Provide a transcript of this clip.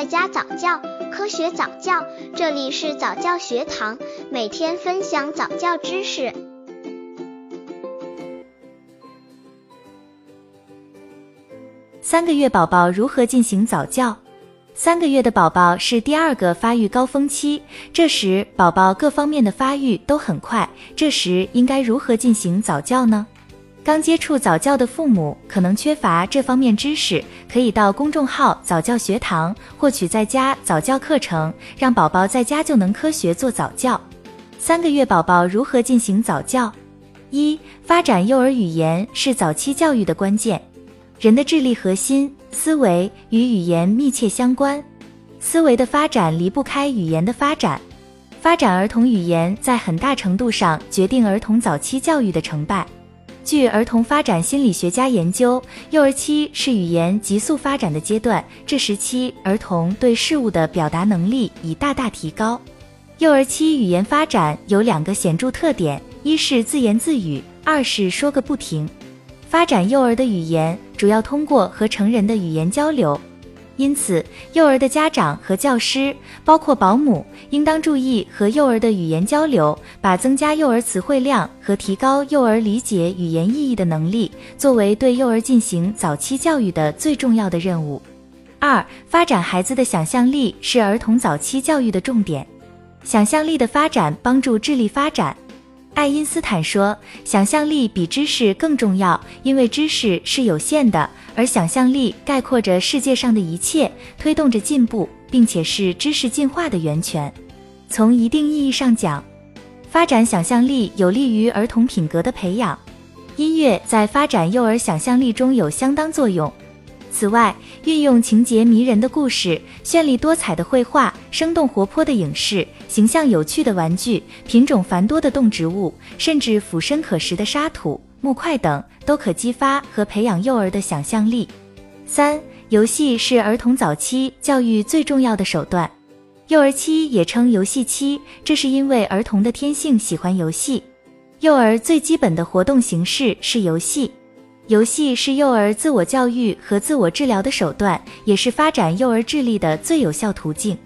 在家早教，科学早教，这里是早教学堂，每天分享早教知识。三个月宝宝如何进行早教？三个月的宝宝是第二个发育高峰期，这时宝宝各方面的发育都很快，这时应该如何进行早教呢？刚接触早教的父母可能缺乏这方面知识，可以到公众号早教学堂获取在家早教课程，让宝宝在家就能科学做早教。三个月宝宝如何进行早教？一、发展幼儿语言是早期教育的关键。人的智力核心思维与语言密切相关，思维的发展离不开语言的发展。发展儿童语言在很大程度上决定儿童早期教育的成败。据儿童发展心理学家研究，幼儿期是语言急速发展的阶段，这时期儿童对事物的表达能力已大大提高。幼儿期语言发展有两个显著特点：一是自言自语，二是说个不停。发展幼儿的语言主要通过和成人的语言交流，因此幼儿的家长和教师，包括保姆，应当注意和幼儿的语言交流，把增加幼儿词汇量和提高幼儿理解语言意义的能力作为对幼儿进行早期教育的最重要的任务。二、发展孩子的想象力是儿童早期教育的重点，想象力的发展帮助智力发展。爱因斯坦说：“想象力比知识更重要，因为知识是有限的，而想象力概括着世界上的一切，推动着进步，并且是知识进化的源泉。从一定意义上讲，发展想象力有利于儿童品格的培养。音乐在发展幼儿想象力中有相当作用。”此外，运用情节迷人的故事、绚丽多彩的绘画、生动活泼的影视、形象有趣的玩具、品种繁多的动植物，甚至俯身可食的沙土、木块等，都可激发和培养幼儿的想象力。三、游戏是儿童早期教育最重要的手段。幼儿期也称游戏期，这是因为儿童的天性喜欢游戏。幼儿最基本的活动形式是游戏。游戏是幼儿自我教育和自我治疗的手段，也是发展幼儿智力的最有效途径。